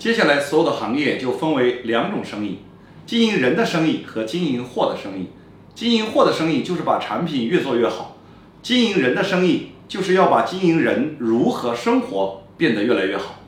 接下来所有的行业就分为两种生意经营人的生意和经营货的生意。经营货的生意就是把产品越做越好经营人的生意就是要把经营人如何生活变得越来越好。